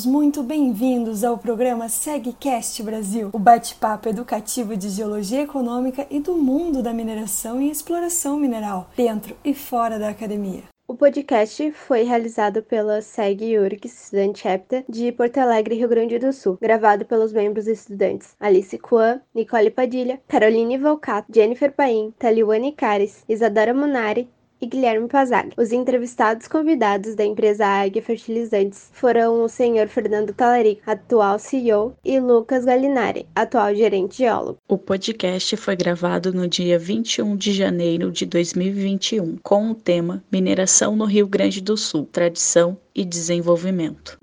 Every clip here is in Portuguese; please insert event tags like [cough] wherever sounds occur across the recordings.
todos muito bem-vindos ao programa SegCast Brasil, o bate-papo educativo de geologia econômica e do mundo da mineração e exploração mineral, dentro e fora da academia. O podcast foi realizado pela SEG URGS Student Chapter de Porto Alegre, Rio Grande do Sul, gravado pelos membros estudantes Alice Kwan, Nicole Padilha, Caroline Volcato, Jennifer Paim, Taliwane Cares, Isadora Munari, e Guilherme Pazag. Os entrevistados convidados da empresa Águia Fertilizantes foram o senhor Fernando Talarico, atual CEO, e Lucas Galinari, atual gerente geólogo. O podcast foi gravado no dia 21 de janeiro de 2021, com o tema Mineração no Rio Grande do Sul, Tradição e Desenvolvimento.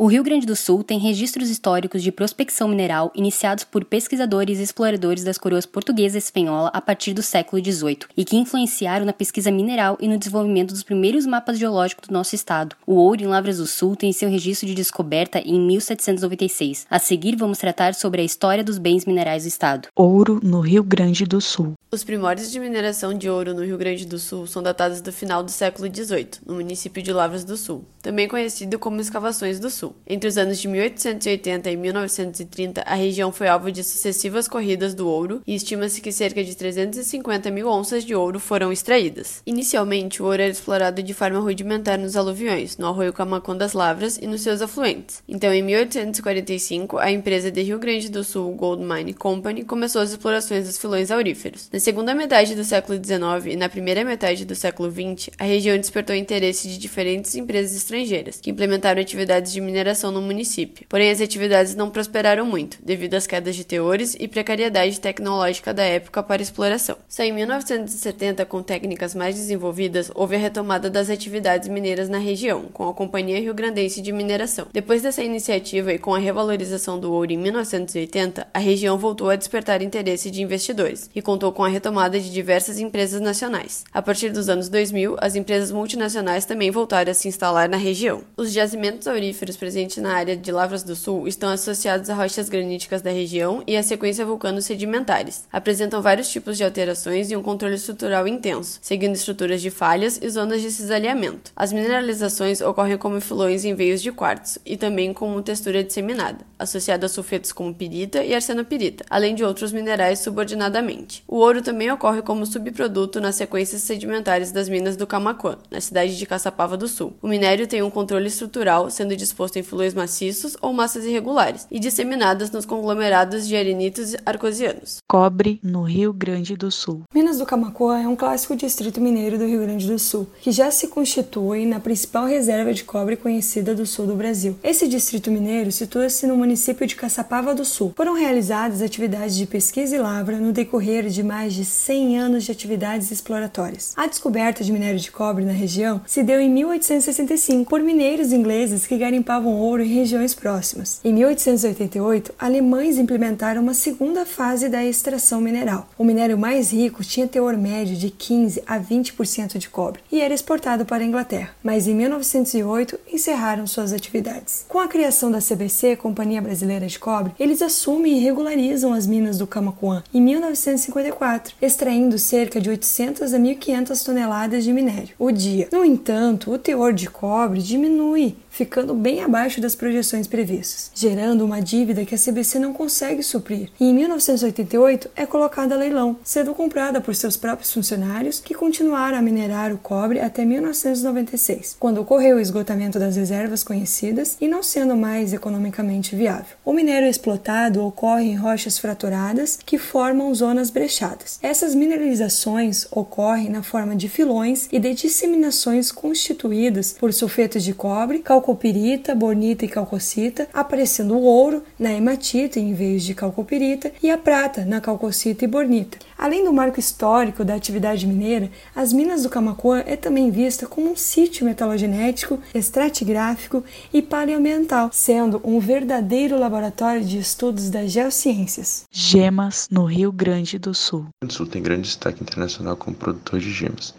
O Rio Grande do Sul tem registros históricos de prospecção mineral iniciados por pesquisadores e exploradores das coroas portuguesa e espanhola a partir do século XVIII e que influenciaram na pesquisa mineral e no desenvolvimento dos primeiros mapas geológicos do nosso estado. O ouro em Lavras do Sul tem seu registro de descoberta em 1796. A seguir, vamos tratar sobre a história dos bens minerais do estado. Ouro no Rio Grande do Sul. Os primórdios de mineração de ouro no Rio Grande do Sul são datados do final do século XVIII, no município de Lavras do Sul, também conhecido como Escavações do Sul. Entre os anos de 1880 e 1930, a região foi alvo de sucessivas corridas do ouro e estima-se que cerca de 350 mil onças de ouro foram extraídas. Inicialmente, o ouro era explorado de forma rudimentar nos aluviões, no arroio Camacão das Lavras e nos seus afluentes. Então, em 1845, a empresa de Rio Grande do Sul Gold Mine Company começou as explorações dos filões auríferos. Na segunda metade do século XIX e na primeira metade do século XX, a região despertou interesse de diferentes empresas estrangeiras, que implementaram atividades de mineração no município. Porém, as atividades não prosperaram muito, devido às quedas de teores e precariedade tecnológica da época para exploração. Só em 1970, com técnicas mais desenvolvidas, houve a retomada das atividades mineiras na região, com a Companhia Rio Grandense de Mineração. Depois dessa iniciativa e com a revalorização do ouro em 1980, a região voltou a despertar interesse de investidores e contou com a retomada de diversas empresas nacionais. A partir dos anos 2000, as empresas multinacionais também voltaram a se instalar na região. Os jazimentos auríferos presentes na área de Lavras do Sul estão associados a rochas graníticas da região e à sequência vulcanos sedimentares. Apresentam vários tipos de alterações e um controle estrutural intenso, seguindo estruturas de falhas e zonas de cisalhamento. As mineralizações ocorrem como filões em veios de quartzo e também como textura disseminada, associada a sulfetos como pirita e arsenopirita, além de outros minerais subordinadamente. O ouro também ocorre como subproduto nas sequências sedimentares das minas do Camaquã, na cidade de Caçapava do Sul. O minério tem um controle estrutural, sendo disposto em filões maciços ou massas irregulares e disseminadas nos conglomerados de arenitos arcosianos. Cobre no Rio Grande do Sul. Minas do Camaquã é um clássico distrito mineiro do Rio Grande do Sul, que já se constitui na principal reserva de cobre conhecida do sul do Brasil. Esse distrito mineiro situa-se no município de Caçapava do Sul. Foram realizadas atividades de pesquisa e lavra no decorrer de mais de 100 anos de atividades exploratórias. A descoberta de minério de cobre na região se deu em 1865 por mineiros ingleses que garimpavam ouro em regiões próximas. Em 1888, alemães implementaram uma segunda fase da extração mineral. O minério mais rico tinha teor médio de 15 a 20% de cobre e era exportado para a Inglaterra, mas em 1908 encerraram suas atividades. Com a criação da CBC, Companhia Brasileira de Cobre, eles assumem e regularizam as minas do Camaquã em 1954, extraindo cerca de 800 a 1.500 toneladas de minério o dia. No entanto, o teor de cobre diminui ficando bem abaixo das projeções previstas, gerando uma dívida que a CBC não consegue suprir. E em 1988 é colocada a leilão, sendo comprada por seus próprios funcionários que continuaram a minerar o cobre até 1996, quando ocorreu o esgotamento das reservas conhecidas e não sendo mais economicamente viável. O minério explotado ocorre em rochas fraturadas que formam zonas brechadas. Essas mineralizações ocorrem na forma de filões e de disseminações constituídas por sulfetos de cobre, calcopirita, bornita e calcocita, aparecendo o ouro na hematita em vez de calcopirita e a prata na calcocita e bornita. Além do marco histórico da atividade mineira, as minas do Camacuã é também vista como um sítio metalogenético, estratigráfico e paleoambiental, sendo um verdadeiro laboratório de estudos das geociências. Gemas no Rio Grande do Sul. O Sul tem grande destaque internacional como produtor de gemas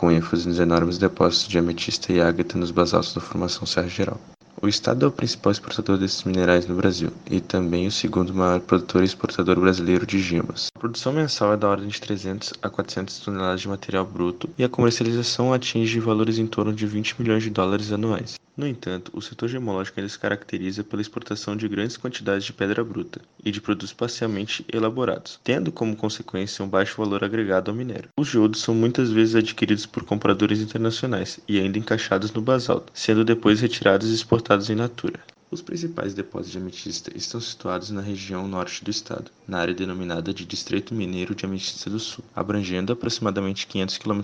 com ênfase nos enormes depósitos de ametista e ágata nos basaltos da Formação Serra Geral. O estado é o principal exportador desses minerais no Brasil e também o segundo maior produtor e exportador brasileiro de gemas. A produção mensal é da ordem de 300 a 400 toneladas de material bruto e a comercialização atinge valores em torno de 20 milhões de dólares anuais. No entanto, o setor gemológico ainda se caracteriza pela exportação de grandes quantidades de pedra bruta e de produtos parcialmente elaborados, tendo como consequência um baixo valor agregado ao minério. Os geodos são muitas vezes adquiridos por compradores internacionais e ainda encaixados no basalto, sendo depois retirados e exportados em natura. Os principais depósitos de ametista estão situados na região norte do estado, na área denominada de Distrito Mineiro de Ametista do Sul, abrangendo aproximadamente 500 km,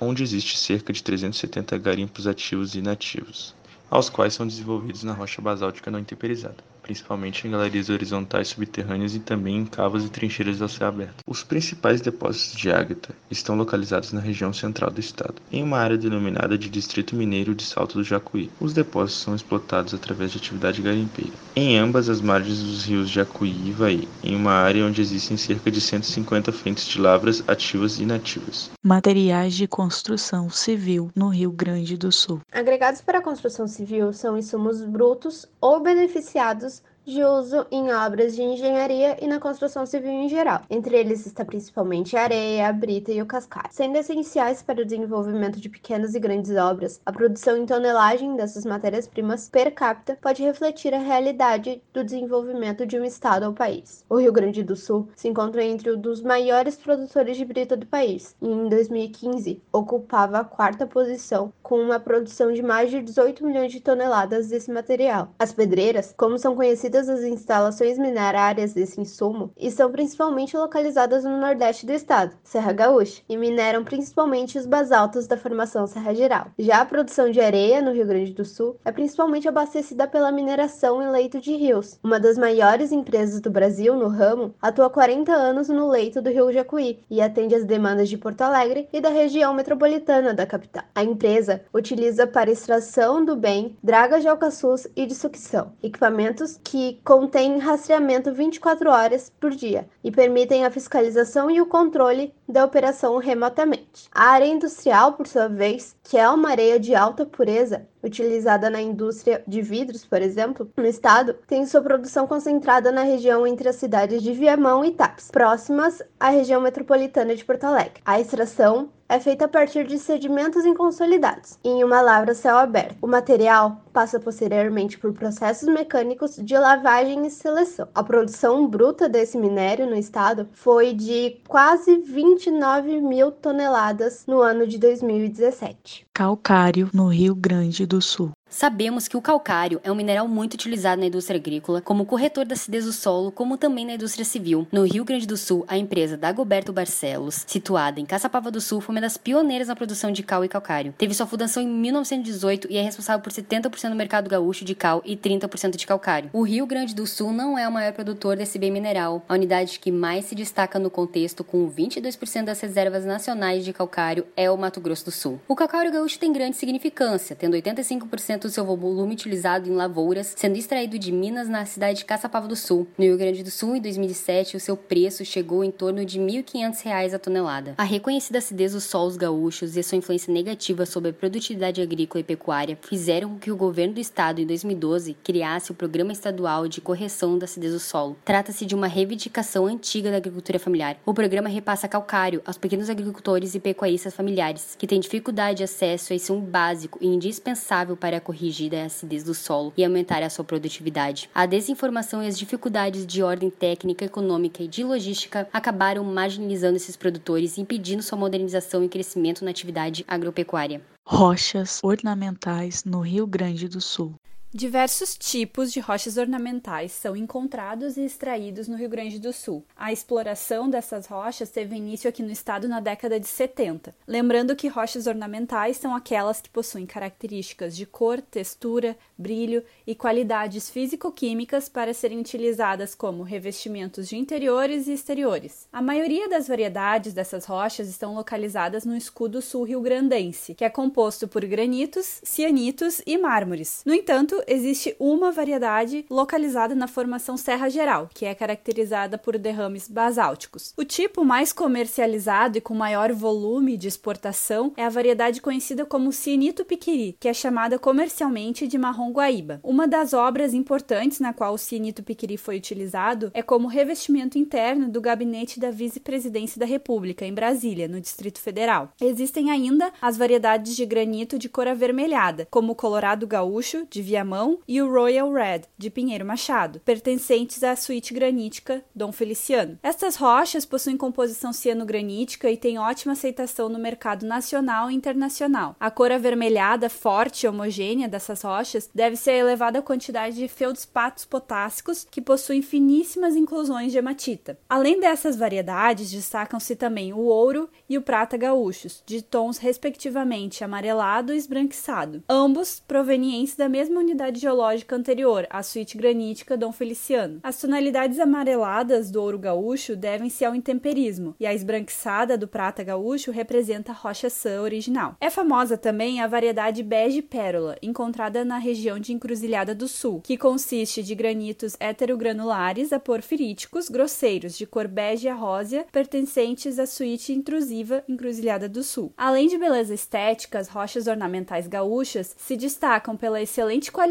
onde existe cerca de 370 garimpos ativos e inativos, aos quais são desenvolvidos na rocha basáltica não intemperizada principalmente em galerias horizontais subterrâneas e também em cavas e trincheiras ao céu aberto. Os principais depósitos de ágata estão localizados na região central do estado, em uma área denominada de Distrito Mineiro de Salto do Jacuí. Os depósitos são explotados através de atividade garimpeira. Em ambas as margens dos rios Jacuí e Ivaí, em uma área onde existem cerca de 150 frentes de lavras ativas e inativas. Materiais de construção civil no Rio Grande do Sul. Agregados para a construção civil são insumos brutos ou beneficiados de uso em obras de engenharia e na construção civil em geral. Entre eles está principalmente a areia, a brita e o cascalho. Sendo essenciais para o desenvolvimento de pequenas e grandes obras, a produção em tonelagem dessas matérias-primas per capita pode refletir a realidade do desenvolvimento de um estado ou país. O Rio Grande do Sul se encontra entre um dos maiores produtores de brita do país e em 2015 ocupava a quarta posição com uma produção de mais de 18 milhões de toneladas desse material. As pedreiras, como são conhecidas Todas as instalações minerárias desse insumo estão principalmente localizadas no nordeste do estado, Serra Gaúcha, e mineram principalmente os basaltos da formação Serra Geral. Já a produção de areia no Rio Grande do Sul é principalmente abastecida pela mineração em leito de rios. Uma das maiores empresas do Brasil no ramo atua há 40 anos no leito do Rio Jacuí e atende às demandas de Porto Alegre e da região metropolitana da capital. A empresa utiliza para extração do bem dragas de alcaçuz e de sucção, equipamentos que contém rastreamento 24 horas por dia e permitem a fiscalização e o controle da operação remotamente. A área industrial, por sua vez, que é uma areia de alta pureza, utilizada na indústria de vidros, por exemplo, no estado, tem sua produção concentrada na região entre as cidades de Viamão e Taps, próximas à região metropolitana de Porto Alegre. A extração é feita a partir de sedimentos inconsolidados, em uma lavra céu aberto. O material passa posteriormente por processos mecânicos de lavagem e seleção. A produção bruta desse minério no estado foi de quase 29 mil toneladas no ano de 2017. Calcário, no Rio Grande do Sul. Sabemos que o calcário é um mineral muito utilizado na indústria agrícola, como corretor da acidez do solo, como também na indústria civil. No Rio Grande do Sul, a empresa Dagoberto Barcelos, situada em Caçapava do Sul, foi uma das pioneiras na produção de cal e calcário. Teve sua fundação em 1918 e é responsável por 70% do mercado gaúcho de cal e 30% de calcário. O Rio Grande do Sul não é o maior produtor desse bem mineral, a unidade que mais se destaca no contexto, com 22% das reservas nacionais de calcário, é o Mato Grosso do Sul. O calcário gaúcho tem grande significância, tendo 85% do seu volume utilizado em lavouras, sendo extraído de minas na cidade de Caçapava do Sul. No Rio Grande do Sul, em 2007, o seu preço chegou em torno de R$ 1.500 a tonelada. A reconhecida acidez dos solos gaúchos e a sua influência negativa sobre a produtividade agrícola e pecuária fizeram com que o governo do estado, em 2012, criasse o Programa Estadual de Correção da Acidez do Solo. Trata-se de uma reivindicação antiga da agricultura familiar. O programa repassa calcário aos pequenos agricultores e pecuaristas familiares, que têm dificuldade de acesso a esse um básico e indispensável para corrigir a acidez do solo e aumentar a sua produtividade. A desinformação e as dificuldades de ordem técnica, econômica e de logística acabaram marginalizando esses produtores, impedindo sua modernização e crescimento na atividade agropecuária. Rochas ornamentais no Rio Grande do Sul. Diversos tipos de rochas ornamentais são encontrados e extraídos no Rio Grande do Sul. A exploração dessas rochas teve início aqui no estado na década de 70. Lembrando que rochas ornamentais são aquelas que possuem características de cor, textura, brilho e qualidades físico-químicas para serem utilizadas como revestimentos de interiores e exteriores. A maioria das variedades dessas rochas estão localizadas no escudo sul rio-grandense, que é composto por granitos, cianitos e mármores. No entanto, existe uma variedade localizada na formação Serra Geral, que é caracterizada por derrames basálticos. O tipo mais comercializado e com maior volume de exportação é a variedade conhecida como cienito piquiri, que é chamada comercialmente de marrom guaíba. Uma das obras importantes na qual o cienito piquiri foi utilizado é como revestimento interno do gabinete da vice-presidência da República, em Brasília, no Distrito Federal. Existem ainda as variedades de granito de cor avermelhada, como o Colorado Gaúcho, de Viamão, e o Royal Red, de Pinheiro Machado, pertencentes à suíte granítica Dom Feliciano. Estas rochas possuem composição cianogranítica e têm ótima aceitação no mercado nacional e internacional. A cor avermelhada, forte e homogênea dessas rochas deve ser a elevada quantidade de feldspatos potássicos que possuem finíssimas inclusões de hematita. Além dessas variedades, destacam-se também o ouro e o prata gaúchos, de tons respectivamente amarelado e esbranquiçado, ambos provenientes da mesma unidade geológica anterior, a suíte granítica Dom Feliciano. As tonalidades amareladas do ouro gaúcho devem-se ao intemperismo, e a esbranquiçada do prata gaúcho representa a rocha sã original. É famosa também a variedade bege pérola, encontrada na região de Encruzilhada do Sul, que consiste de granitos heterogranulares a porfiríticos grosseiros de cor bege a rósea, pertencentes à suíte intrusiva Encruzilhada do Sul. Além de beleza estética, as rochas ornamentais gaúchas se destacam pela excelente qualidade,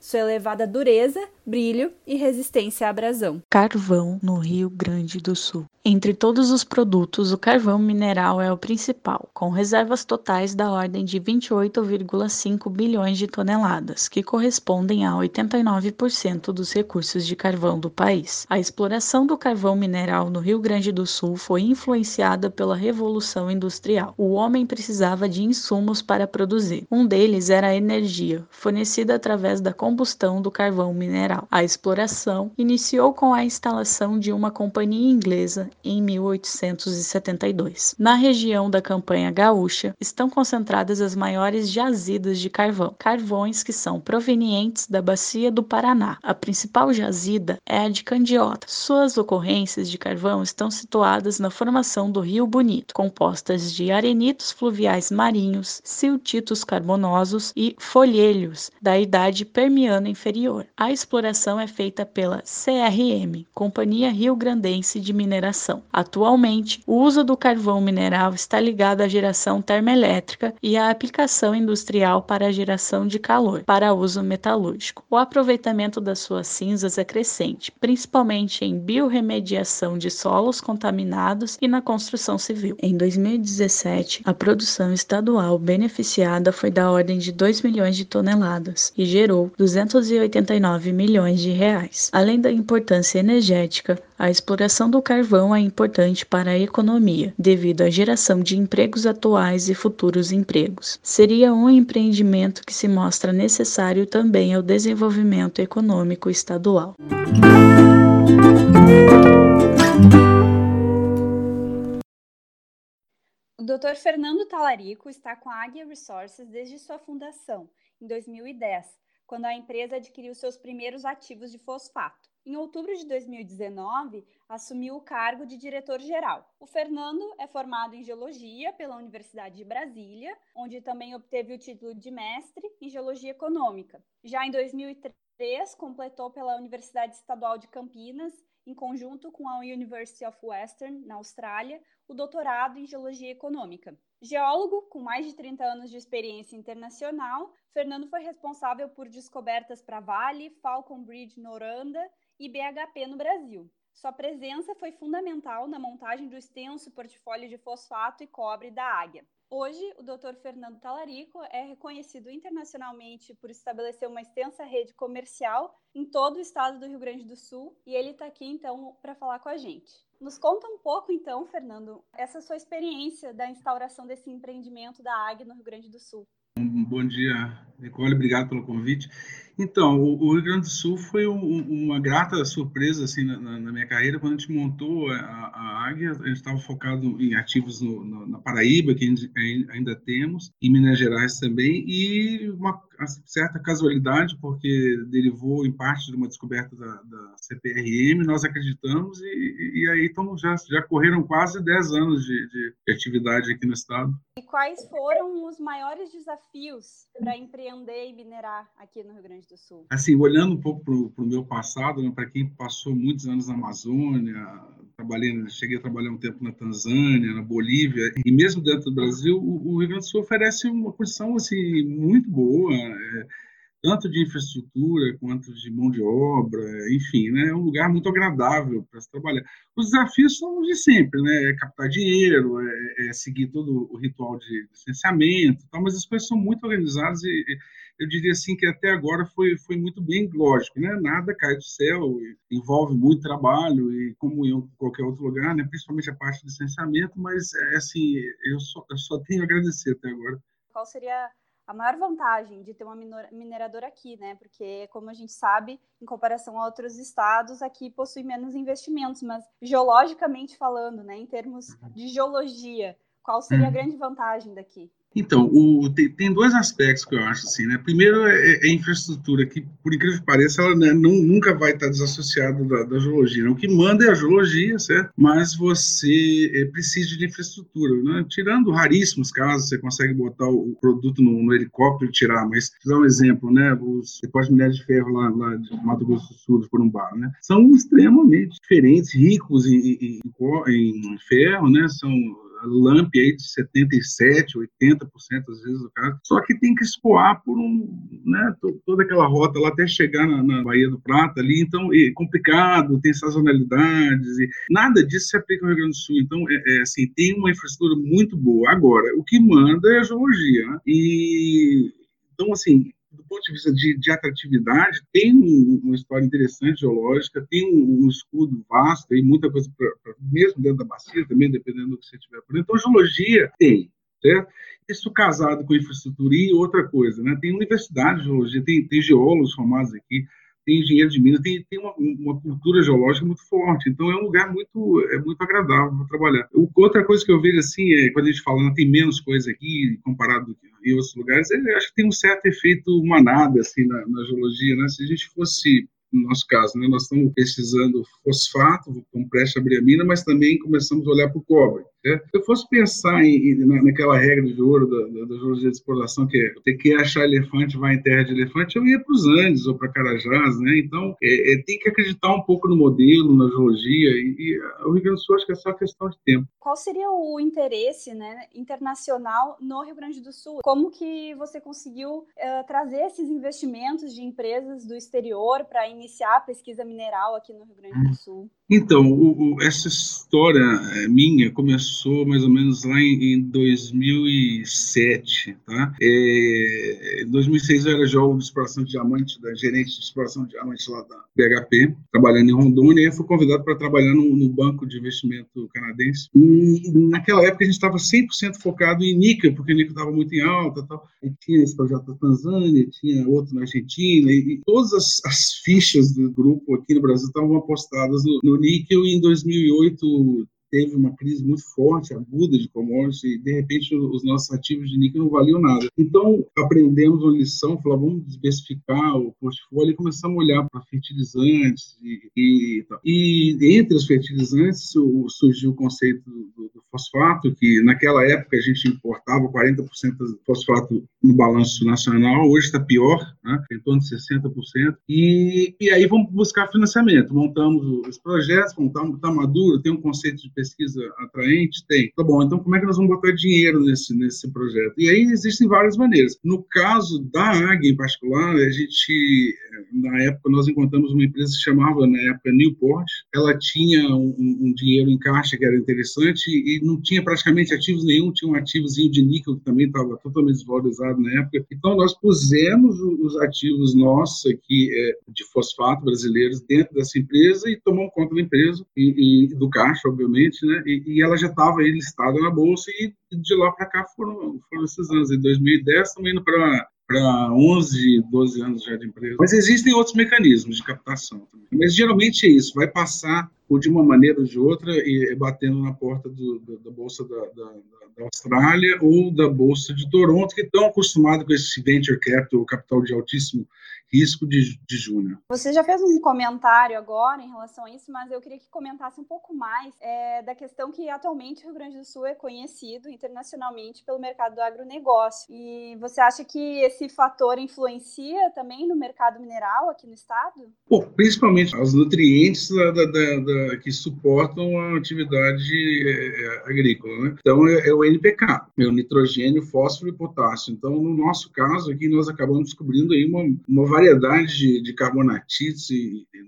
sua elevada dureza, brilho e resistência à abrasão. Carvão no Rio Grande do Sul. Entre todos os produtos, o carvão mineral é o principal, com reservas totais da ordem de 28,5 bilhões de toneladas, que correspondem a 89% dos recursos de carvão do país. A exploração do carvão mineral no Rio Grande do Sul foi influenciada pela Revolução Industrial. O homem precisava de insumos para produzir. Um deles era a energia, fornecida através da combustão do carvão mineral. A exploração iniciou com a instalação de uma companhia inglesa em 1872. Na região da Campanha Gaúcha estão concentradas as maiores jazidas de carvão, carvões que são provenientes da bacia do Paraná. A principal jazida é a de Candiota. Suas ocorrências de carvão estão situadas na formação do Rio Bonito, compostas de arenitos fluviais marinhos, siltitos carbonosos e folhelhos da idade permiana inferior. A exploração é feita pela CRM, Companhia Rio Grandense de Mineração. Atualmente, o uso do carvão mineral está ligado à geração termoelétrica e à aplicação industrial para a geração de calor para uso metalúrgico. O aproveitamento das suas cinzas é crescente, principalmente em biorremediação de solos contaminados e na construção civil. Em 2017, a produção estadual beneficiada foi da ordem de 2 milhões de toneladas e gerou 289 milhões de reais. Além da importância energética, a exploração do carvão é importante para a economia, devido à geração de empregos atuais e futuros empregos. Seria um empreendimento que se mostra necessário também ao desenvolvimento econômico estadual. O Dr. Fernando Talarico está com a Águia Resources desde sua fundação, em 2010, quando a empresa adquiriu seus primeiros ativos de fosfato. Em outubro de 2019, assumiu o cargo de diretor-geral. O Fernando é formado em Geologia pela Universidade de Brasília, onde também obteve o título de mestre em Geologia Econômica. Já em 2003, completou pela Universidade Estadual de Campinas, em conjunto com a University of Western, na Austrália, o doutorado em Geologia Econômica. Geólogo com mais de 30 anos de experiência internacional, Fernando foi responsável por descobertas para Vale, Falcon Bridge no Oranda e BHP no Brasil. Sua presença foi fundamental na montagem do extenso portfólio de fosfato e cobre da Águia. Hoje, o Dr. Fernando Talarico é reconhecido internacionalmente por estabelecer uma extensa rede comercial em todo o estado do Rio Grande do Sul e ele está aqui então para falar com a gente. Nos conta um pouco então, Fernando, essa sua experiência da instauração desse empreendimento da Águia no Rio Grande do Sul. Bom dia, Nicole, obrigado pelo convite. Então, o, Rio Grande do Sul foi um, uma grata surpresa assim na, na, minha carreira quando a gente montou a, a Águia. A gente estava focado em ativos no, no, na Paraíba, que ainda temos, em Minas Gerais também, e uma certa casualidade, porque derivou em parte de uma descoberta da, da CPRM, nós acreditamos, e, e aí então, já, já correram quase 10 anos de, de atividade aqui no estado. E quais foram os maiores desafios para empreender e minerar aqui no Rio Grande do Sul? Assim, olhando um pouco para o meu passado, né, para quem passou muitos anos na Amazônia, trabalhei, cheguei a trabalhar um tempo na Tanzânia, na Bolívia, e mesmo dentro do Brasil, o, o Rio Grande do Sul oferece uma condição assim, muito boa. É, tanto de infraestrutura quanto de mão de obra, enfim, né? é um lugar muito agradável para se trabalhar. Os desafios são os de sempre, né? É captar dinheiro, é, é seguir todo o ritual de licenciamento, tal, mas as coisas são muito organizadas e, eu diria assim que até agora foi, foi muito bem lógico, né? Nada cai do céu, envolve muito trabalho e como em qualquer outro lugar, né? Principalmente a parte de licenciamento, mas é assim, eu só, eu só tenho a agradecer até agora. Qual seria a maior vantagem de ter uma mineradora aqui, né? Porque, como a gente sabe, em comparação a outros estados, aqui possui menos investimentos, mas geologicamente falando, né, em termos de geologia, qual seria a uhum. grande vantagem daqui? Então, o, tem, tem, dois aspectos que eu acho assim, né? Primeiro é, é, é a infraestrutura, que por incrível que pareça, ela né, não, nunca vai estar desassociada da, da geologia. Né? O que manda é a geologia, certo? Mas você é, precisa de infraestrutura, né? Tirando raríssimos casos, você consegue botar o, produto no, no, helicóptero e tirar, mas vou dar um exemplo, né? Os depósitos de minério de ferro lá, lá de Mato Grosso do Sul, por um bar, né? São extremamente diferentes, ricos em, em, em, em ferro, né? São LAMP aí de 77, 80% às vezes do caso, só que tem que escoar por um, né, toda aquela rota lá até chegar na, na Baía do Prata ali, então é complicado, tem sazonalidades, e nada disso se aplica no Rio Grande do Sul, então é, é assim, tem uma infraestrutura muito boa. Agora, o que manda é a geologia, né? e então assim, ponto de vista de, de atratividade, tem um, uma história interessante geológica, tem um, um escudo vasto, e muita coisa, pra, pra, mesmo dentro da bacia também, dependendo do que você tiver por dentro. Então, geologia tem, certo? Isso casado com infraestrutura e outra coisa, né? Tem universidade de geologia, tem, tem geólogos formados aqui, tem engenheiro de minas, tem, tem uma, uma, cultura geológica muito forte. Então é um lugar muito é muito agradável para trabalhar. Outra coisa que eu vejo assim é quando a gente fala, tem menos coisa aqui comparado em outros lugares, eu acho que tem um certo efeito manada assim na, na geologia, né? Se a gente fosse no nosso caso, né? Nós estamos pesquisando fosfato, com preste abrir a mina, mas também começamos a olhar para o cobre. Né? Se eu fosse pensar em, em, naquela regra de ouro da, da, da geologia de exploração, que é ter que achar elefante, vai em terra de elefante, eu ia para os Andes ou para Carajás, né? Então, é, é, tem que acreditar um pouco no modelo, na geologia, e, e o Rio Grande do Sul acho que é só questão de tempo. Qual seria o interesse né, internacional no Rio Grande do Sul? Como que você conseguiu uh, trazer esses investimentos de empresas do exterior para iniciar a pesquisa mineral aqui no Rio Grande do Sul? Então, o, o, essa história é, minha começou mais ou menos lá em, em 2007, tá? É, em 2006 eu era geólogo de exploração de diamante, da gerente de exploração de diamante lá da BHP, trabalhando em Rondônia, e fui convidado para trabalhar no, no, banco de investimento canadense. E naquela época a gente estava 100% focado em níquel, porque o níquel estava muito em alta, tal. E tinha esse projeto da Tanzânia, tinha outro na Argentina, e, e todas as, as, fichas do grupo aqui no Brasil estavam apostadas no, no níquel em 2008 teve uma crise muito forte, aguda de commodities, e de repente os nossos ativos de níquel não valiam nada. Então, aprendemos uma lição, falamos, vamos diversificar o portfólio e começamos a olhar para fertilizantes. E, e, e, entre os fertilizantes surgiu o conceito do, do, fosfato, que naquela época a gente importava 40% do fosfato no balanço nacional, hoje está pior, né, em torno de 60%. E, e aí vamos buscar financiamento. Montamos os projetos, montamos, está maduro, tem um conceito de pesquisa atraente? Tem. Tá bom, então como é que nós vamos botar dinheiro nesse, nesse projeto? E aí existem várias maneiras. No caso da AG em particular, a gente, na época, nós encontramos uma empresa que se chamava, na época, Newport. Ela tinha um, um dinheiro em caixa que era interessante e não tinha praticamente ativos nenhum, tinha um ativozinho de níquel que também estava totalmente desvalorizado na época. Então, nós pusemos os ativos nossos aqui é, de fosfato brasileiros dentro dessa empresa e tomamos conta da empresa e, e do caixa, obviamente, né? E, e ela já estava listada na bolsa e de lá para cá foram, foram esses anos. Em 2010 estamos indo para para 11, 12 anos já de empresa. Mas existem outros mecanismos de captação também. Mas geralmente é isso, vai passar ou de uma maneira ou de outra e batendo na porta do, da bolsa da, da, da Austrália ou da Bolsa de Toronto, que estão acostumados com esse venture capital, capital de altíssimo risco de, de júnior. Você já fez um comentário agora em relação a isso, mas eu queria que comentasse um pouco mais é, da questão que atualmente o Rio Grande do Sul é conhecido internacionalmente pelo mercado do agronegócio. E você acha que esse fator influencia também no mercado mineral aqui no estado? Bom, principalmente os nutrientes da, da, da, que suportam a atividade é, agrícola. Né? Então, é, é, o NPK, é o nitrogênio, fósforo e potássio. Então, no nosso caso aqui, nós acabamos descobrindo aí uma, uma variedade de, de carbonatites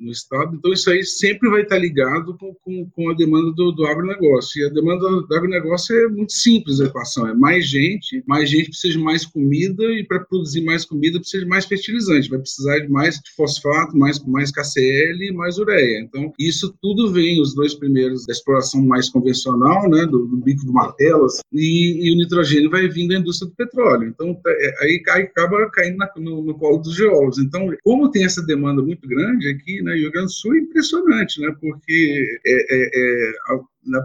no estado, então isso aí sempre vai estar ligado com, com, com a demanda do, do, agronegócio. E a demanda do agronegócio é muito simples a equação: é mais gente, mais gente precisa de mais comida, e para produzir mais comida precisa de mais fertilizante, vai precisar de mais fosfato, mais, mais KCl mais ureia. Então, isso tudo vem, os dois primeiros da exploração mais convencional, né, do, do bico do martelo, assim, e, e, o nitrogênio vai vindo da indústria do petróleo. Então, é, aí, aí acaba caindo na, no, no colo dos geólogos. Então, como tem essa demanda muito grande aqui, né, Do Sul é impressionante, né, porque é, é, é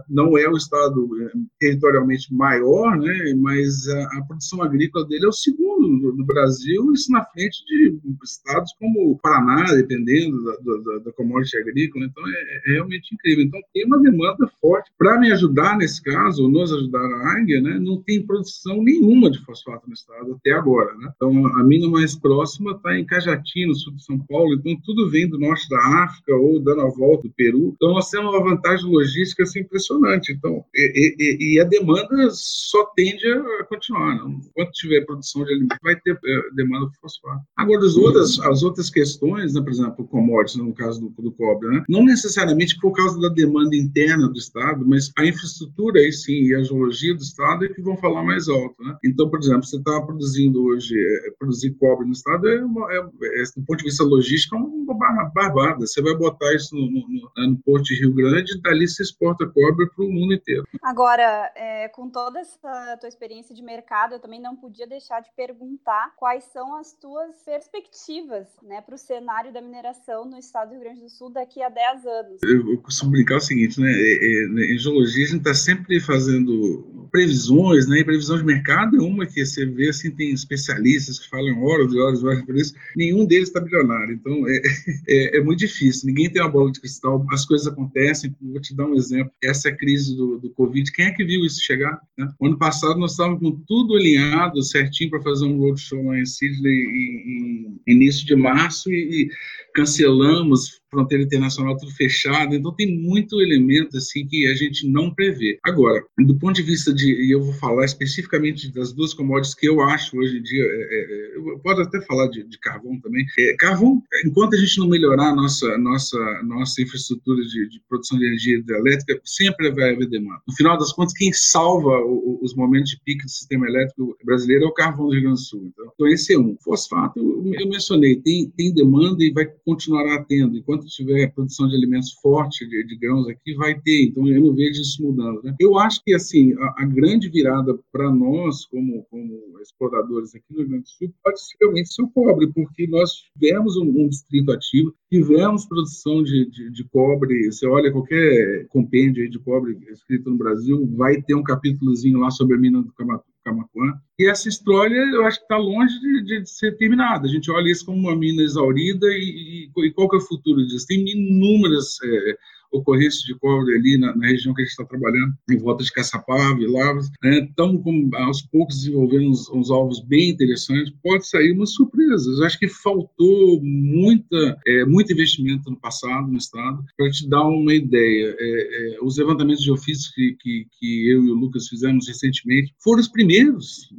não é o estado é, territorialmente maior, né, mas a, a produção agrícola dele é o segundo do, Brasil, isso na frente de estados como o Paraná, dependendo da, da, da commodity agrícola, então é, é, realmente incrível. Então tem uma demanda forte. Para me ajudar nesse caso, ou nos ajudar a Águia, né, não tem produção nenhuma de fosfato no estado até agora. Né? Então a mina mais próxima está em Cajati, no sul de São Paulo, então tudo vem do norte da África ou dando a volta do Peru. Então nós temos uma vantagem logística assim, impressionante. Então, e, e, e, a demanda só tende a continuar. Enquanto tiver produção de alimentos, vai ter é, demanda por fosfato. Agora, as outras, as outras questões, né, por exemplo, commodities, no caso do, do cobre, né, não necessariamente por causa da demanda interna do Estado, mas a infraestrutura, aí sim, e a geologia do Estado é que vão falar mais alto. Né? Então, por exemplo, você está produzindo hoje, é, produzir cobre no Estado, é, uma, é, é, do ponto de vista logístico, é uma barbada. Você vai botar isso no, no, no Porto de Rio Grande, dali você exporta para o mundo inteiro. Agora, é, com toda essa tua experiência de mercado, eu também não podia deixar de perguntar quais são as tuas perspectivas né, para o cenário da mineração no estado do Rio Grande do Sul daqui a 10 anos. Eu, eu costumo brincar o seguinte, né? É, é, né, em geologia a gente está sempre fazendo previsões, né? E previsão de mercado é uma que você vê assim, tem especialistas que falam horas e horas, horas por isso, nenhum deles está bilionário. Então é, [laughs] é, é, muito difícil, ninguém tem uma bola de cristal, as coisas acontecem. Vou te dar um exemplo. Essa crise do, do Covid, quem é que viu isso chegar? Né? Ano passado nós estávamos com tudo alinhado, certinho, para fazer um roadshow lá em Sydney em, em início de março e cancelamos fronteira internacional tudo fechado, então tem muito elemento assim que a gente não prevê. Agora, do ponto de vista de, e eu vou falar especificamente das duas commodities que eu acho hoje em dia, é, é, é eu posso até falar de, de carvão também. É, carvão, enquanto a gente não melhorar a nossa, nossa, nossa infraestrutura de, de produção de energia hidrelétrica, sempre vai haver demanda. No final das contas, quem salva o, os momentos de pico do sistema elétrico brasileiro é o carvão do Rio Grande do Sul. Então, então esse é um. Fosfato, eu, eu mencionei, tem, tem demanda e vai continuará tendo. Enquanto tiver produção de alimentos forte, de, de grãos aqui, vai ter. Então, eu não vejo isso mudando. Né? Eu acho que, assim, a, a grande virada para nós, como, como exploradores aqui no Rio Grande do Sul, pode realmente ser o cobre, porque nós tivemos um, um distrito ativo, tivemos produção de, de, de, cobre. Você olha qualquer compêndio de cobre escrito no Brasil, vai ter um capítulozinho lá sobre a mina do Camatu Camacuã. E essa história, eu acho que está longe de, de, ser terminada. A gente olha isso como uma mina exaurida e, e, e qual que é o futuro disso? Tem inúmeras é, ocorrências de cobre ali na, na, região que a gente está trabalhando, em volta de Caçapava e Lavras. Estamos, né? aos poucos, desenvolvendo uns, uns, alvos bem interessantes. Pode sair umas surpresas. Eu acho que faltou muita, é, muito investimento no passado, no Estado. Para te dar uma ideia, é, é, os levantamentos de ofícios que, que, que, eu e o Lucas fizemos recentemente foram os primeiros.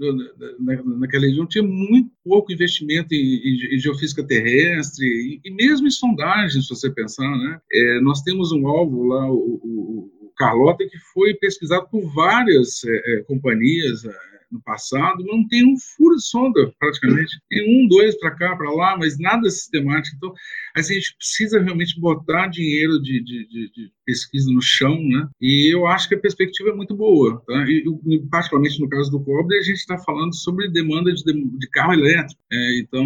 Na, naquela região tinha muito pouco investimento em, em, em geofísica terrestre e, e, mesmo em sondagens, se você pensar. Né? É, nós temos um alvo lá, o, o, o Carlota, que foi pesquisado por várias é, é companhias é, no passado, não tem um furo de sonda, praticamente. Tem um, dois para cá, para lá, mas nada sistemático. Então, a gente precisa realmente botar dinheiro de, de, de, de pesquisa no chão, né? E eu acho que a perspectiva é muito boa, tá? E, particularmente no caso do cobre, a gente está falando sobre demanda de, de carro elétrico. É, então,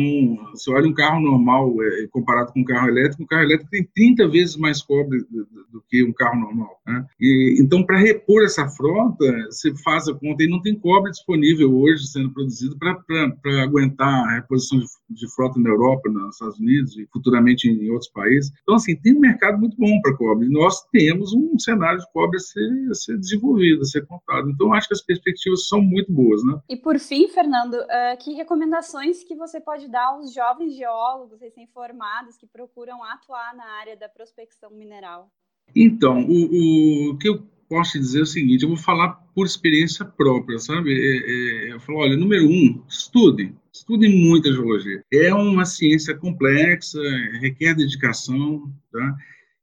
se olha um carro normal é, comparado com um carro elétrico, um carro elétrico tem 30 vezes mais cobre do, do que um carro normal. Né? E, então, para repor essa frota, você faz a conta e não tem cobre disponível hoje sendo produzido para aguentar a reposição de, de, frota na Europa, nos Estados Unidos e futuramente em, em outros países. Então, assim, tem um mercado muito bom para cobre. Nós temos um cenário de cobre a ser, a ser desenvolvido, a ser contado. Então, acho que as perspectivas são muito boas. Né? E, por fim, Fernando, uh, que recomendações que você pode dar aos jovens geólogos recém-formados que procuram atuar na área da prospecção mineral? Então, o, o que eu posso dizer é o seguinte: eu vou falar por experiência própria, sabe? É, é, eu falo, olha, número um, estudem, estudem muita geologia. É uma ciência complexa, requer dedicação, tá?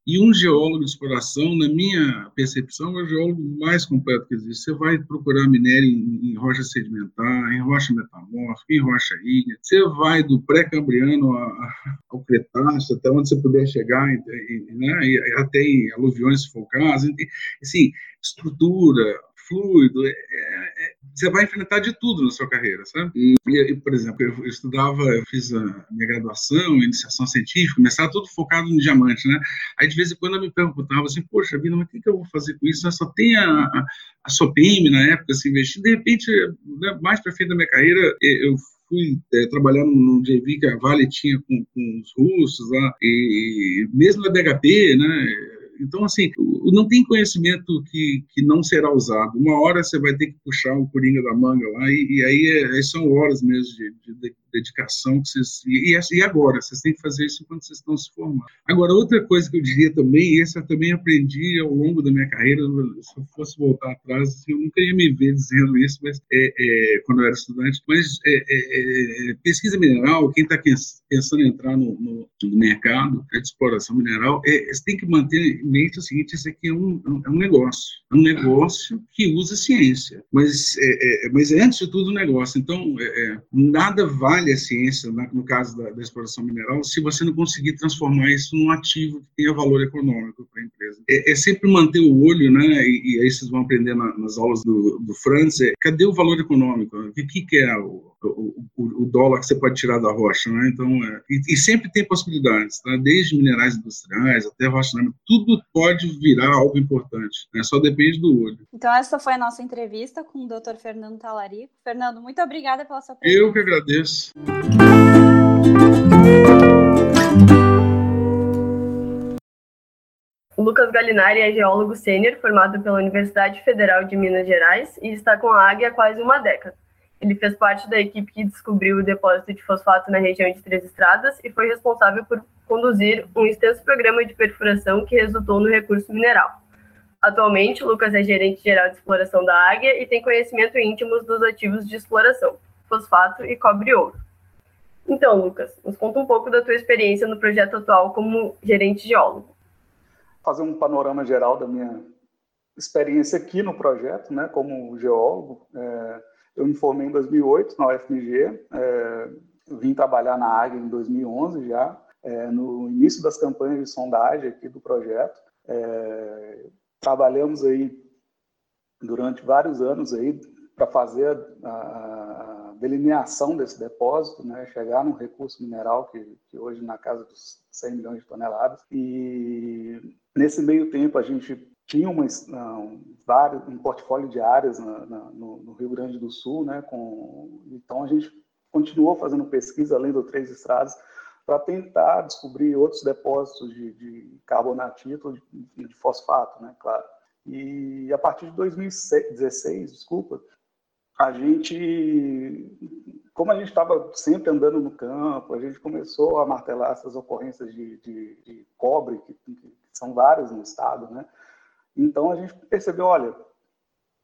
E um geólogo de exploração, na minha percepção, é o geólogo mais completo que existe. Você vai procurar minério em, em rocha sedimentar, em rocha metamórfica, em rocha ígnea. Você vai do pré-cambriano ao Cretáceo, até onde você puder chegar, né? e, até em aluviões, se. Assim, estrutura, fluido, é, é, você vai enfrentar de tudo na sua carreira, sabe? E, e por exemplo, eu, estudava, eu fiz a minha graduação, iniciação científica, começava tudo focado no diamante, né? Aí de vez em quando eu me perguntava assim, poxa vida, mas o que, que eu vou fazer com isso? Eu só tem a, a, a SOPM na época, assim, investir. De repente, né, mais para fim da minha carreira, eu fui é, trabalhar no, JV que a Vale tinha com, com os russos lá, e mesmo na BHP, né? Então, assim, não tem conhecimento que, que não será usado. Uma hora você vai ter que puxar o coringa da manga lá, e, e aí, é, são horas mesmo de, de, de dedicação que vocês. E, e, agora? Vocês têm que fazer isso enquanto vocês estão se formando. Agora, outra coisa que eu diria também, e essa eu também aprendi ao longo da minha carreira, se eu fosse voltar atrás, assim, eu nunca ia me ver dizendo isso, mas é, é, quando eu era estudante, mas é, é, é pesquisa mineral, quem está pensando em entrar no, no, mercado de exploração mineral, é, você tem que manter mente o seguinte: isso aqui é um, é um negócio, é um negócio que usa ciência, mas, mas é antes de tudo um negócio. Então, nada vale a ciência, né, no caso da, da, exploração mineral, se você não conseguir transformar isso num ativo que tenha valor econômico para a empresa. É, é, sempre manter o olho, né, e, e aí vocês vão aprender na, nas aulas do, do Franz, é, cadê o valor econômico? O que, que é o, o, o, dólar que você pode tirar da rocha, né? Então, é, e, e, sempre tem possibilidades, tá? Desde minerais industriais até rocha, né? tudo pode virar algo importante, né? Só depende do olho. Então, essa foi a nossa entrevista com o Dr. Fernando Talarico. Fernando, muito obrigada pela sua presença. Eu que agradeço. O Lucas Galinari é geólogo sênior formado pela Universidade Federal de Minas Gerais e está com a Águia há quase uma década. Ele fez parte da equipe que descobriu o depósito de fosfato na região de Três Estradas e foi responsável por conduzir um extenso programa de perfuração que resultou no recurso mineral. Atualmente, Lucas é gerente geral de exploração da Águia e tem conhecimento íntimo dos ativos de exploração, fosfato e cobre-ouro. Então, Lucas, nos conta um pouco da tua experiência no projeto atual como gerente geólogo. Fazer um panorama geral da minha experiência aqui no projeto, né, como geólogo. É eu me formei em 2008 na UFMG, é, vim trabalhar na Águia em 2011 já, é, no início das campanhas de sondagem aqui do projeto. É, trabalhamos aí durante vários anos aí para fazer a, a, delineação desse depósito, né, chegar num recurso mineral que, que hoje na casa dos 100 milhões de toneladas. E nesse meio tempo a gente tinha uma, um, vários, um portfólio de áreas na, na, no, no, Rio Grande do Sul, né? Com, então a gente continuou fazendo pesquisa além do Três Estradas para tentar descobrir outros depósitos de, de carbonatito e de, fosfato, né? Claro. E a partir de 2016, desculpa, a gente, como a gente estava sempre andando no campo, a gente começou a martelar essas ocorrências de, de, de cobre, que, que, são várias no estado, né? Então a gente percebeu, olha,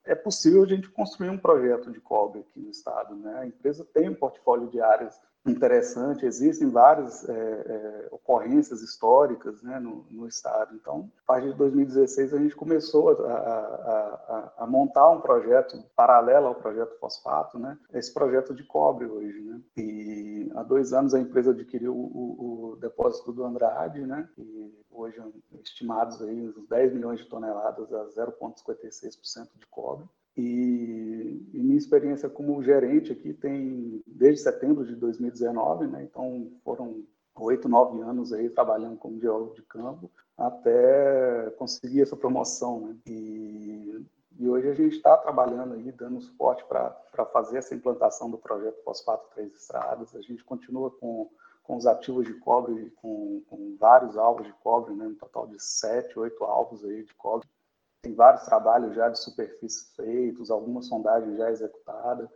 é possível a gente construir um projeto de cobre aqui no estado, né? A empresa tem um portfólio de áreas interessante. Existem várias é, é, ocorrências históricas né, no, no, estado. Então, a partir de 2016, a gente começou a, a, a, a, montar um projeto paralelo ao projeto Fosfato, né, esse projeto de cobre hoje. Né? E há dois anos a empresa adquiriu o, o, o depósito do Andrade, né, e hoje estimados aí uns 10 milhões de toneladas a 0,56% de cobre. E, e, minha experiência como gerente aqui tem desde setembro de 2019, né? Então foram oito, nove anos aí trabalhando como geólogo de campo até conseguir essa promoção, né? E, e hoje a gente está trabalhando aí, dando suporte para fazer essa implantação do projeto Fosfato Três Estradas. A gente continua com, com os ativos de cobre, com, com vários alvos de cobre, né? um total de sete, oito alvos aí de cobre tem vários trabalhos já de superfície feitos, algumas sondagens já executadas.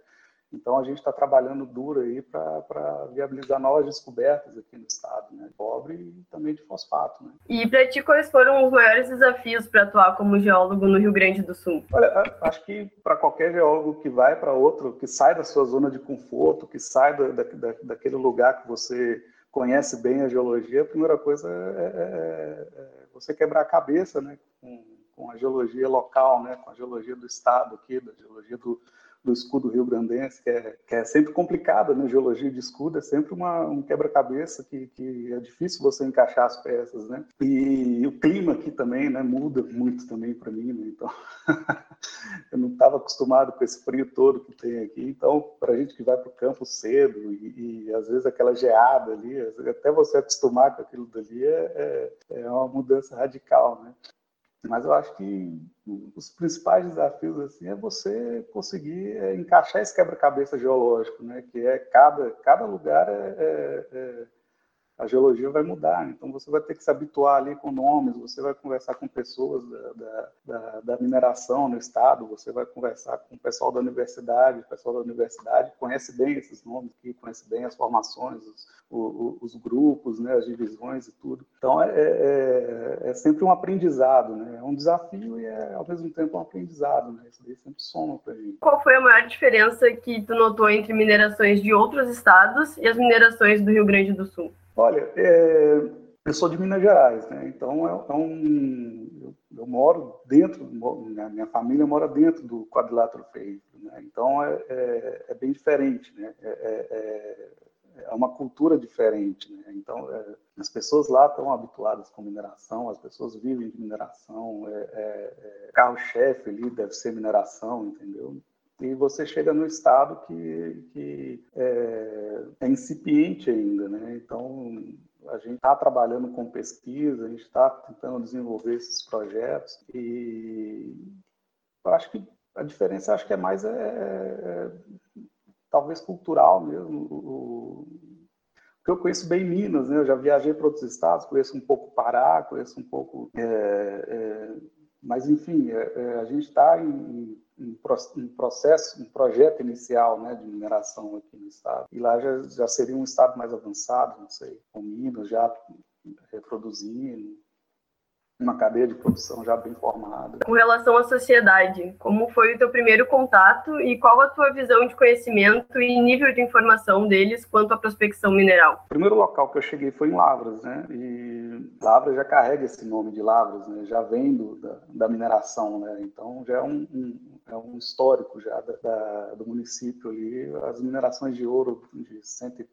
Então a gente está trabalhando duro aí para viabilizar novas descobertas aqui no estado, né? Cobre e também de fosfato. Né? E para ti, quais foram os maiores desafios para atuar como geólogo no Rio Grande do Sul? Olha, acho que para qualquer geólogo que vai para outro, que sai da sua zona de conforto, que sai da, da, daquele lugar que você conhece bem a geologia, a primeira coisa é, é, é você quebrar a cabeça, né? Com, com a geologia local, né, com a geologia do estado aqui, da geologia do, do escudo rio-grandense, que é, que é sempre complicada, né? Geologia de escudo é sempre uma, um quebra-cabeça que, que é difícil você encaixar as peças, né? E, o clima aqui também, né? Muda muito também para mim, né? Então, [laughs] eu não estava acostumado com esse frio todo que tem aqui. Então, para gente que vai para o campo cedo e, e, às vezes aquela geada ali, até você acostumar com aquilo dali é, é, é uma mudança radical, né? Mas eu acho que os principais desafios assim é você conseguir é, encaixar esse quebra-cabeça geológico, né? Que é cada cada lugar é, é, é a geologia vai mudar. Então, você vai ter que se habituar ali com nomes, você vai conversar com pessoas da, da, da, da mineração no estado, você vai conversar com o pessoal da universidade, o pessoal da universidade conhece bem esses nomes aqui, conhece bem as formações, os, os, os grupos, né, as divisões e tudo. Então, é, é, é, sempre um aprendizado, né? É um desafio e é, ao mesmo tempo, um aprendizado, né? Isso daí sempre soma para gente. Qual foi a maior diferença que tu notou entre minerações de outros estados e as minerações do Rio Grande do Sul? Olha, é, eu sou de Minas Gerais, né? Então é, é um, eu, eu, moro dentro, minha, minha família mora dentro do quadrilátero feito, né? Então é, é, é, bem diferente, né? É, é, é uma cultura diferente, né? Então as pessoas lá estão habituadas com mineração, as pessoas vivem de mineração, carro-chefe ali deve ser mineração, entendeu? E você chega no estado que, que é, é incipiente ainda, né? Então a gente está trabalhando com pesquisa, a gente está tentando desenvolver esses projetos e eu acho que a diferença acho que é mais é, é, talvez cultural mesmo. O, porque eu conheço bem Minas, né? Eu já viajei para outros estados, conheço um pouco Pará, conheço um pouco, é, é mas enfim, é, é, a gente está em um processo, um projeto inicial né, de mineração aqui no estado. E lá já, já seria um estado mais avançado, não sei, com minas já reproduzindo, uma cadeia de produção já bem formada. Com relação à sociedade, como foi o teu primeiro contato e qual a tua visão de conhecimento e nível de informação deles quanto à prospecção mineral? O primeiro local que eu cheguei foi em Lavras, né? E Lavras já carrega esse nome de Lavras, né? Já vem do, da, da mineração, né? Então já é um, um é um histórico já da, da, do município ali, as minerações de ouro de cento e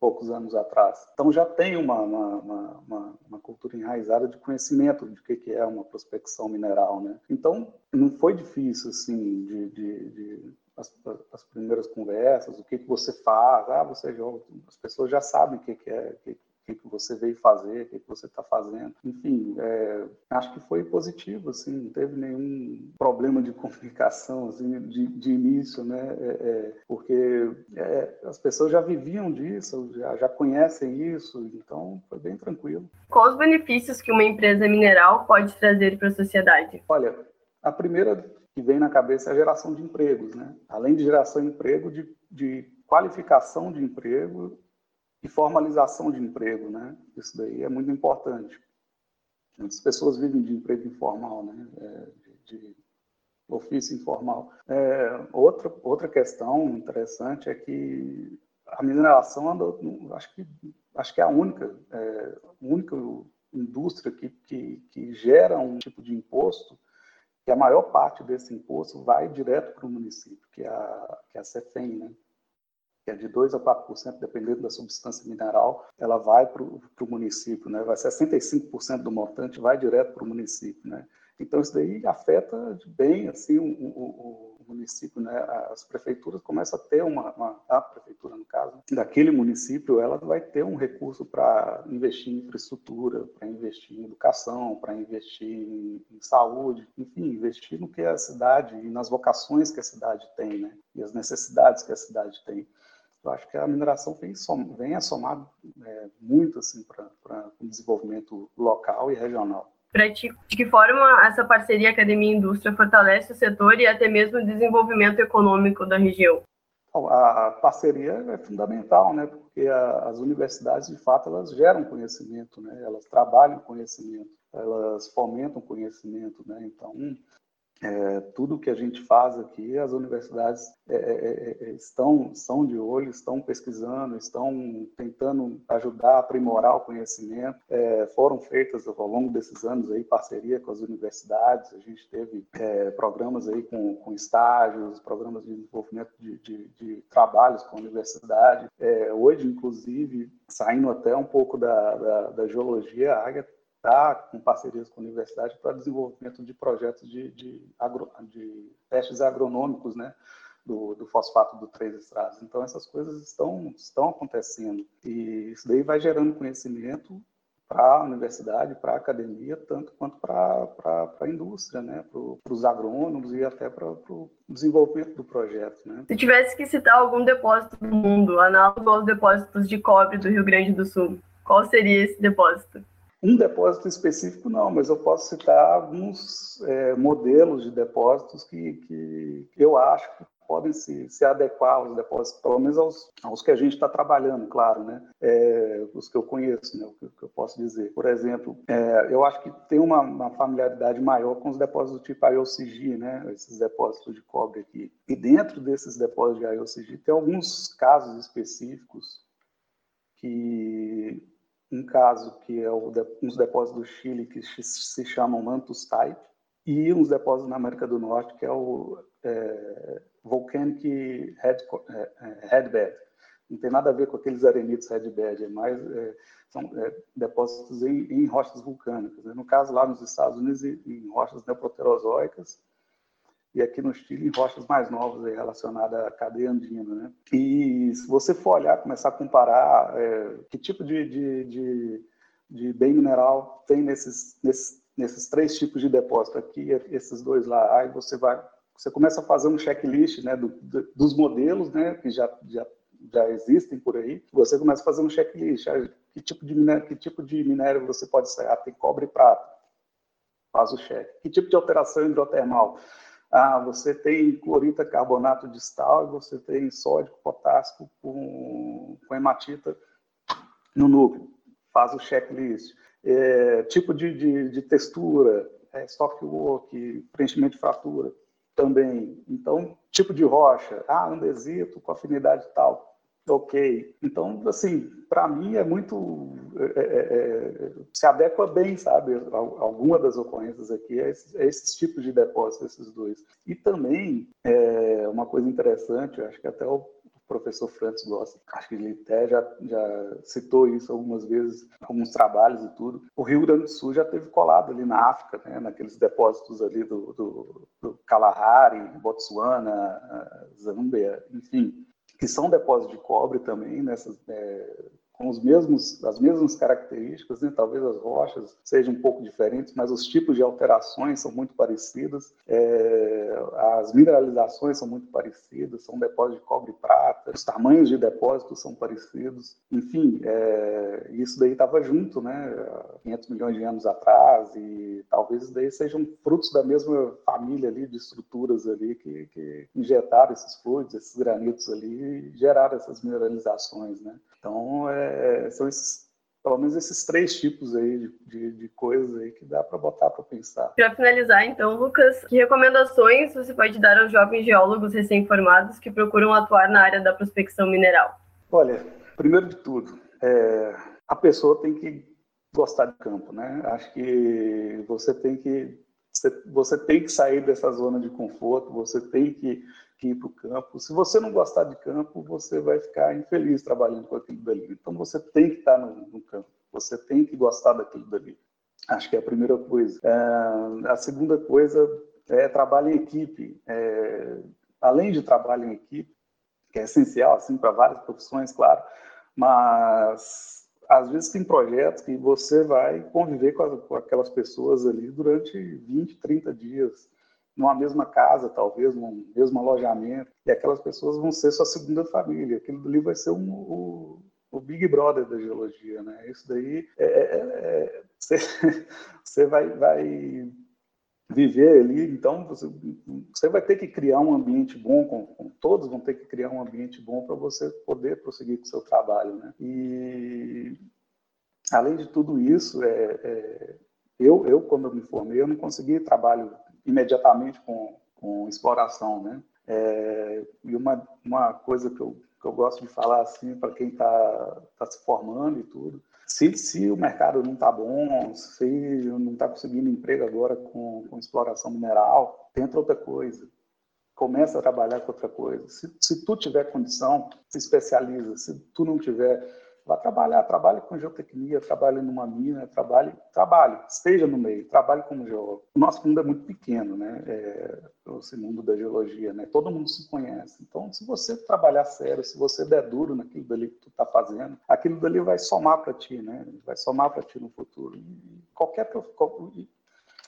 poucos anos atrás. Então já tem uma, uma, uma, uma cultura enraizada de conhecimento de o que é uma prospecção mineral, né? Então não foi difícil assim de, de, de as, as, primeiras conversas, o que, que você faz, ah, você joga, as pessoas já sabem o que, que é, que, que, que você veio fazer, o que, que você está fazendo. Enfim, é, acho que foi positivo, assim, não teve nenhum problema de [laughs] comunicação assim, de, de início, né? É, é, porque é, as pessoas já viviam disso, já, já conhecem isso, então foi bem tranquilo. Quais os benefícios que uma empresa mineral pode trazer para a sociedade? Olha, a primeira que vem na cabeça é a geração de empregos, né? Além de geração de emprego, de, de qualificação de emprego e formalização de emprego, né? Isso daí é muito importante. Muitas pessoas vivem de emprego informal, né? É, de, ofício informal. É, outra outra questão interessante é que a mineração acho que acho que é a única é, única indústria que, que, que gera um tipo de imposto que a maior parte desse imposto vai direto para o município, que é a, que é a CEFEM, né? Que é de 2% a 4%, dependendo da substância mineral, ela vai para o município, né? vai 65% do montante vai direto para o município. Né? Então, isso daí afeta bem assim, o, o, o município. Né? As prefeituras começam a ter uma, uma, A prefeitura, no caso, daquele município, ela vai ter um recurso para investir em infraestrutura, para investir em educação, para investir em, em, saúde, enfim, investir no que a cidade e nas vocações que a cidade tem, né? e as necessidades que a cidade tem. Eu acho que a mineração vem, som, vem a somar é, muito assim, para o desenvolvimento local e regional. Para ti, de que forma essa parceria academia-indústria fortalece o setor e até mesmo o desenvolvimento econômico da região? A parceria é fundamental, né? Porque a, as universidades, de fato, elas geram conhecimento, né? Elas trabalham conhecimento, elas fomentam conhecimento, né? Então, é, tudo que a gente faz aqui, as universidades é é, é, é, estão, estão de olho, estão pesquisando, estão tentando ajudar a aprimorar o conhecimento. É, foram feitas ao longo desses anos aí parceria com as universidades. A gente teve programas aí com, com estágios, programas de desenvolvimento de, de, de trabalhos com a universidade. hoje, inclusive, saindo até um pouco da, da, da geologia, a Águia está com parcerias com a universidade para desenvolvimento de projetos de, de, agro, de testes agronômicos, né? Do, do, fosfato do três estradas. Então, essas coisas estão, estão acontecendo. E isso daí vai gerando conhecimento para a universidade, para a academia, tanto quanto para a indústria, né? para os agrônomos e até para o desenvolvimento do projeto. Né? Se tivesse que citar algum depósito do mundo, análogo aos depósitos de cobre do Rio Grande do Sul, qual seria esse depósito? Um depósito específico não, mas eu posso citar alguns é, modelos de depósitos que, que eu acho que podem se, se adequar aos depósitos, pelo menos aos, aos que a gente está trabalhando, claro, né? É, os que eu conheço, né? o que, que eu posso dizer. Por exemplo, é, eu acho que tem uma, uma, familiaridade maior com os depósitos tipo IOCG, né? esses depósitos de cobre aqui. E dentro desses depósitos de IOCG tem alguns casos específicos que um caso que é o de, uns depósitos do Chile que se chamam Mantus Type e uns depósitos na América do Norte que é o é, Volcanic Head, é, é, Headbed. Não tem nada a ver com aqueles arenitos Headbed, é mais é, são é, depósitos em, em, rochas vulcânicas. Né? No caso lá nos Estados Unidos, em rochas neoproterozoicas e aqui no Chile em rochas mais novas relacionadas à cadeia andina. Né? E se você for olhar, começar a comparar é, que tipo de, de, de, de, bem mineral tem nesses, nesses, nesses três tipos de depósito aqui, esses dois lá, aí você vai, você começa a fazer um checklist né, do, do, dos modelos né, que já, já, já existem por aí, você começa a fazer um checklist, que tipo de minério, que tipo de minério você pode sair? Ah, tem cobre e prata, faz o cheque. Que tipo de alteração hidrotermal? Ah, você tem clorita carbonato distal e você tem sódio potássico com, com hematita no núcleo. Faz o checklist. É, tipo de, de, de textura, é, stockwork, preenchimento de fratura também. Então, tipo de rocha, ah, andesito com afinidade tal ok. Então, assim, para mim é muito. É, é, é, se adequa bem, sabe? Alguma das ocorrências aqui é esses, é esses tipos de depósitos, esses dois. E também, é, uma coisa interessante, acho que até o professor Francis gosta, acho que ele até já, já citou isso algumas vezes, alguns trabalhos e tudo. O Rio Grande do Sul já teve colado ali na África, né, naqueles depósitos ali do, do, do Kalahari, Botsuana, Zâmbia, enfim que são depósitos de cobre também, nessas, é, com os mesmos, as mesmas características, né? talvez as rochas sejam um pouco diferentes, mas os tipos de alterações são muito parecidos, é, as mineralizações são muito parecidas, são depósitos de cobre e prata, os tamanhos de depósitos são parecidos, enfim, é, isso daí estava junto, né, 500 milhões de anos atrás, e talvez isso daí sejam frutos da mesma família ali de estruturas ali que, que injetaram esses fluidos, esses granitos ali e geraram essas mineralizações, né. Então, é, são esses, pelo menos esses três tipos aí de, de, de coisas aí que dá para botar para pensar. Para finalizar, então, Lucas, que recomendações você pode dar aos jovens geólogos recém-formados que procuram atuar na área da prospecção mineral? Olha, primeiro de tudo, é, a pessoa tem que gostar de campo, né? Acho que você tem que você tem que sair dessa zona de conforto, você tem que, que ir para o campo. Se você não gostar de campo, você vai ficar infeliz trabalhando com aquilo dali. Então você tem que estar no, no campo, você tem que gostar daquilo dali. Acho que é a primeira coisa. É, a segunda coisa é trabalho em equipe. É, além de trabalho em equipe, que é essencial assim para várias profissões, claro, mas às vezes tem projetos que você vai conviver com, com, aquelas pessoas ali durante 20, 30 dias, numa mesma casa, talvez, num mesmo alojamento, e aquelas pessoas vão ser sua segunda família. Aquilo ali vai ser um, o, Big Brother da geologia, né? Isso daí é, é, é, você, [laughs] você vai, vai viver ali, então você, você vai ter que criar um ambiente bom, com, com todos vão ter que criar um ambiente bom para você poder prosseguir com o seu trabalho, né? E além de tudo isso, é, é, eu, eu quando eu me formei, eu não consegui trabalho imediatamente com, com exploração, né? É, e uma, uma coisa que eu, que eu gosto de falar assim para quem está tá se formando e tudo, se, se o mercado não está bom, se não está conseguindo emprego agora com, com, exploração mineral, tenta outra coisa. Começa a trabalhar com outra coisa. Se, se tu tiver condição, se especializa. Se tu não tiver, Vá trabalhar, trabalhe com geotecnia, trabalhe numa mina, trabalhe, trabalhe, esteja no meio, trabalhe como geólogo. O nosso mundo é muito pequeno, né? É, esse mundo da geologia, né? Todo mundo se conhece. Então, se você trabalhar sério, se você der duro naquilo dali que tu está fazendo, aquilo dali vai somar para ti, né? Vai somar para ti no futuro. E qualquer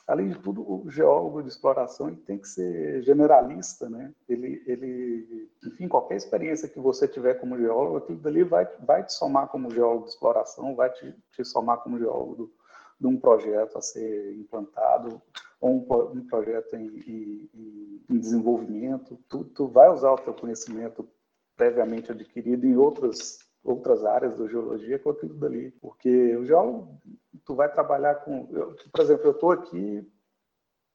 além de tudo, o geólogo de exploração tem que ser generalista, né? Ele, ele, enfim, qualquer experiência que você tiver como geólogo, aquilo dali vai, vai te somar como geólogo de exploração, vai te, te somar como geólogo de um projeto a ser implantado ou um, um projeto em, em, em, desenvolvimento. Tu, tu vai usar o teu conhecimento previamente adquirido em outras outras áreas da geologia com aquilo dali, porque o geólogo tu vai trabalhar com. Eu, por exemplo, eu estou aqui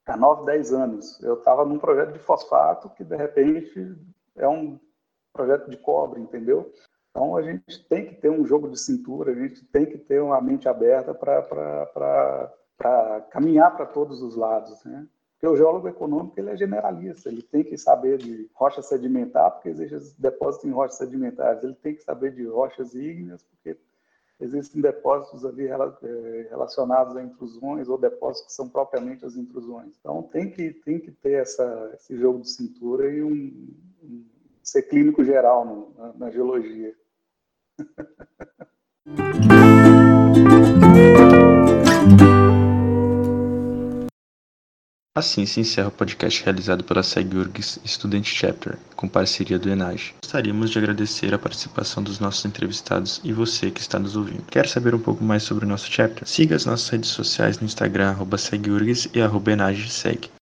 há 9, 10 anos. Eu estava num projeto de fosfato que, de repente, é um projeto de cobre, entendeu? Então, a gente tem que ter um jogo de cintura, a gente tem que ter uma mente aberta para caminhar para todos os lados, né? Porque o geólogo econômico ele é generalista, ele tem que saber de rocha sedimentar, porque existe depósitos em rochas sedimentares, ele tem que saber de rochas ígneas, porque existem depósitos ali é, relacionados a intrusões ou depósitos que são propriamente as intrusões. Então tem que tem que ter essa, esse jogo de cintura e um, um ser clínico geral no, na, na geologia. [laughs] Assim se encerra o podcast realizado pela SEGURGS Student Chapter, com parceria do ENAGE. Gostaríamos de agradecer a participação dos nossos entrevistados e você que está nos ouvindo. Quer saber um pouco mais sobre o nosso chapter? Siga as nossas redes sociais no Instagram, arroba SEGURGS e arroba ENAGE